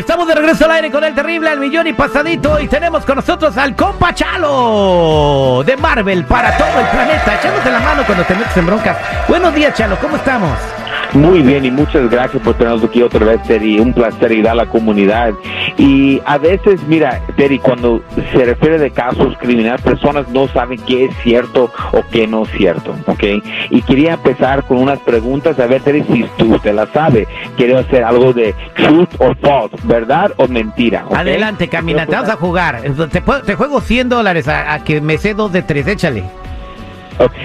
Estamos de regreso al aire con el terrible al millón y pasadito y tenemos con nosotros al compa Chalo de Marvel para todo el planeta, echándote la mano cuando te metes en broncas. Buenos días Chalo, ¿cómo estamos? Muy bien y muchas gracias por tenernos aquí otra vez, Terry. Un placer ir a la comunidad. Y a veces, mira, Terry, cuando se refiere de casos criminales, personas no saben qué es cierto o qué no es cierto, ¿ok? Y quería empezar con unas preguntas, a ver, Terry, si tú usted la sabe. Quiero hacer algo de truth or false, verdad o mentira. Adelante, caminante, vamos a jugar. Te, puedo- juego 100 dólares a, a que me sé dos de tres, échale.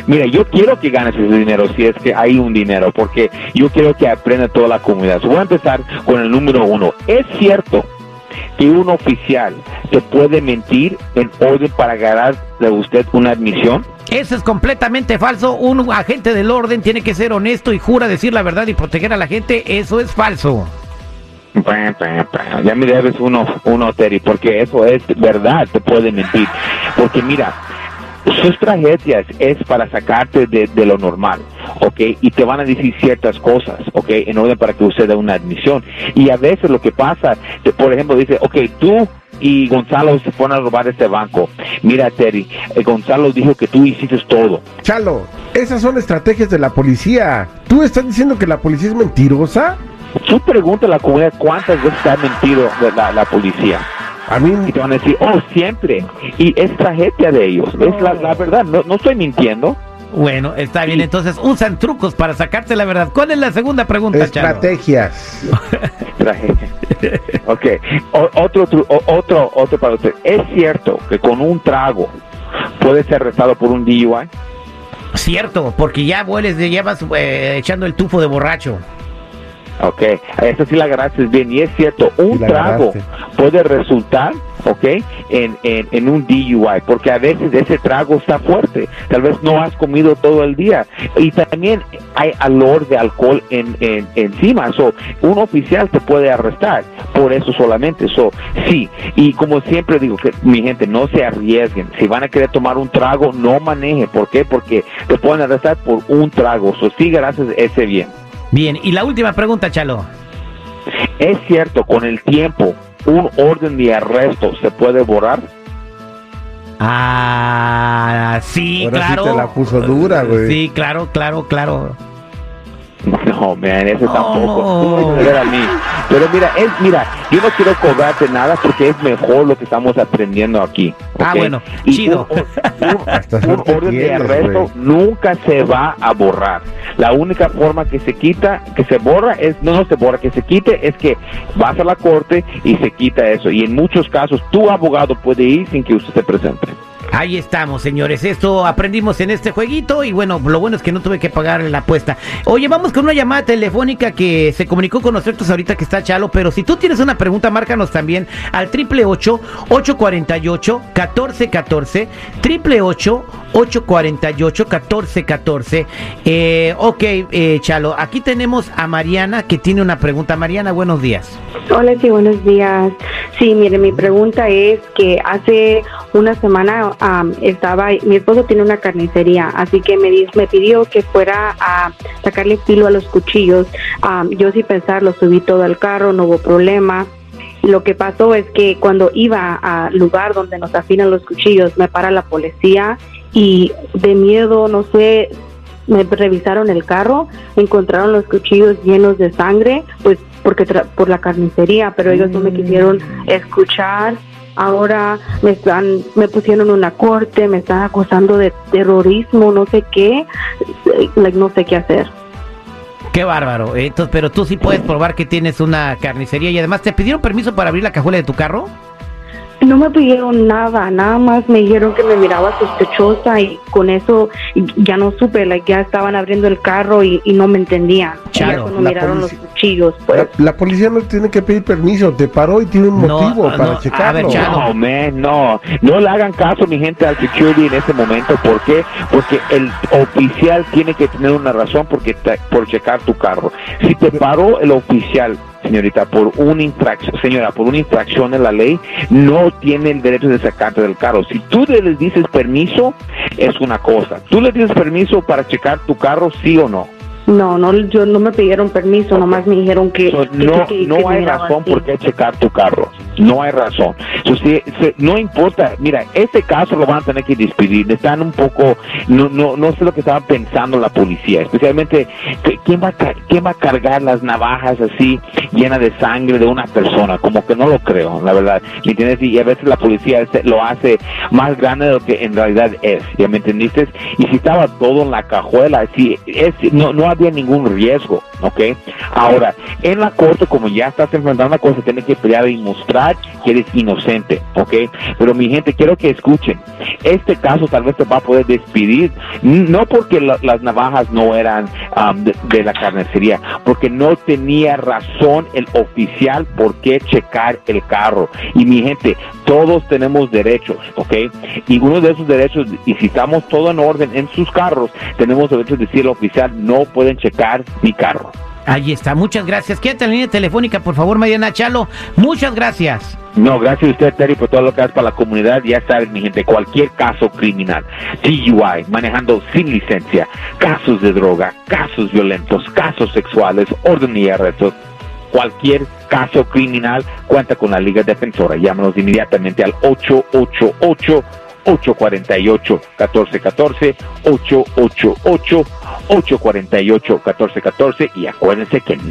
Mira, yo quiero que ganes ese dinero si es que hay un dinero, porque yo quiero que aprenda toda la comunidad. So, voy a empezar con el número uno. ¿Es cierto que un oficial se puede mentir en orden para ganar de usted una admisión? Eso es completamente falso. Un agente del orden tiene que ser honesto y jura decir la verdad y proteger a la gente. Eso es falso. Ya me debes uno, uno, Terry, porque eso es verdad, te puede mentir. Porque mira, sus tragedias es para sacarte de, de lo normal, ¿ok? Y te van a decir ciertas cosas, ¿ok? En orden para que usted dé una admisión. Y a veces lo que pasa, te- por ejemplo, dice, ok, tú y Gonzalo se fueron a robar este banco. Mira, Terry, eh, Gonzalo dijo que tú hiciste todo. Chalo, esas son estrategias de la policía. ¿Tú estás diciendo que la policía es mentirosa? Tú pregunta a la comunidad cuántas veces te ha mentido la, la policía. A mí, y te van a decir, oh, siempre. Y es tragedia de ellos. Es la, la verdad, no, no estoy mintiendo. Bueno, está bien. Entonces usan trucos para sacarte la verdad. ¿Cuál es la segunda pregunta, estrategias. Tragedia. ok, O- otro, tru- o- otro, otro para usted. ¿Es cierto que con un trago puede ser arrestado por un DUI? Cierto, porque ya vueles, de- ya vas eh, echando el tufo de borracho. Ok, esa sí la agarraste bien. Y es cierto, un Sí trago puede resultar, ok, en, en, en un DUI, porque a veces ese trago está fuerte. Tal vez no has comido todo el día. Y también hay olor de alcohol en, en, encima. So, un oficial te puede arrestar por eso solamente. So, sí, y como siempre digo, que mi gente, no se arriesguen. Si van a querer tomar un trago, no maneje. ¿Por qué? Porque te pueden arrestar por un trago. So, sí, gracias, ese bien. Bien, y la última pregunta, Chalo. Es cierto, con el tiempo, un orden de arresto se puede borrar. Ah, sí, Ahora sí claro. te la puso dura, güey. Sí, claro, claro, claro. No, man, ese Oh. tampoco. Tú me vas a ver a mí. Pero mira, es, mira, yo no quiero cobrarte nada porque es mejor lo que estamos aprendiendo aquí. Ah, bueno, Y chido. Un, orden de arresto nunca se va a borrar. La única forma que se quita, que se borra, es no, no se borra, que se quite, es que vas a la corte y se quita eso. Y en muchos casos, tu abogado puede ir sin que usted se presente. Ahí estamos, señores. Esto aprendimos en este jueguito y bueno, lo bueno es que no tuve que pagar la apuesta. Oye, vamos con una llamada telefónica que se comunicó con nosotros ahorita que está Chalo, pero si tú tienes una pregunta, márcanos también al triple ocho ocho cuarenta y ocho catorce catorce triple ocho ocho cuarenta y ocho catorce catorce. Eh, ok, eh, Chalo, aquí tenemos a Mariana que tiene una pregunta. Mariana, buenos días. Hola, sí, buenos días. Sí, mire, mi pregunta es que hace una semana am, estaba, mi esposo tiene una carnicería, así que me, di- me pidió que fuera a sacarle filo a los cuchillos. Am, yo sin pensar, lo subí todo al carro, no hubo problema. Lo que pasó es que cuando iba al lugar donde nos afinan los cuchillos, me para la policía y de miedo, no sé, me revisaron el carro, encontraron los cuchillos llenos de sangre, pues porque tra- por la carnicería, pero ellos no me quisieron escuchar. Ahora me están, me pusieron una corte, me están acusando de terrorismo, no sé qué, no sé qué hacer. Qué bárbaro. Entonces, pero tú sí puedes probar que tienes una carnicería y además te pidieron permiso para abrir la cajuela de tu carro. No me pidieron nada, nada más me dijeron que me miraba sospechosa y con eso ya no supe, like, ya estaban abriendo el carro y, y no me entendían. Cuando la miraron los cuchillos, pues. La, la policía no tiene que pedir permiso, te paró y tiene un No, motivo no, para a checarlo. ver, Chalo. No, man, no. No le hagan caso, mi gente, al security en este momento. ¿Por qué? Porque el oficial tiene que tener una razón porque te- por checar tu carro. Si te paró el oficial, señorita, por una infracción, señora, por una infracción de la ley, no tiene el derecho de sacarte del carro. Si tú le dices permiso, es una cosa. Tú le dices permiso para checar tu carro, sí o no. No, no, yo no me pidieron permiso, nomás me dijeron que... So, que- no que- que no hay razón así. por qué checar tu carro. No hay razón. Si- no importa. Mira, este caso lo van a tener que despedir. Están un poco. No, no, no sé lo que estaba pensando la policía. Especialmente, ¿quién va, a, ¿quién va a cargar las navajas así llenas de sangre de una persona? Como que no lo creo, la verdad. ¿Me entiendes? Y a veces la policía lo hace más grande de lo que en realidad es. ¿Ya me entendiste? Y si estaba todo en la cajuela, si es, no, no había ningún riesgo, ¿ok? Ahora, en la corte, como ya estás enfrentando una cosa, tienes que pelear y mostrar que eres inocente, ¿ok? Pero mi gente, quiero que escuchen. Este caso tal vez te va a poder despedir, no porque la- las navajas no eran de, de la carnicería, porque no tenía razón el oficial por qué checar el carro. Y mi gente, todos tenemos derechos, ¿ok? Y uno de esos derechos, y si estamos todo en orden en sus carros, tenemos derecho de decir al oficial, no pueden checar mi carro. Ahí está, muchas gracias. Quédate en la línea telefónica, por favor, Mariana Chalo. Muchas gracias. No, gracias a usted, Terry, por todo lo que hace para la comunidad. Ya sabes, mi gente, cualquier caso criminal, DUI, manejando sin licencia, casos de droga, casos violentos, casos sexuales, orden y arrestos, cualquier caso criminal, cuenta con la Liga Defensora. Llámanos inmediatamente al 888 848 1414 888 848 1414 y acuérdense que no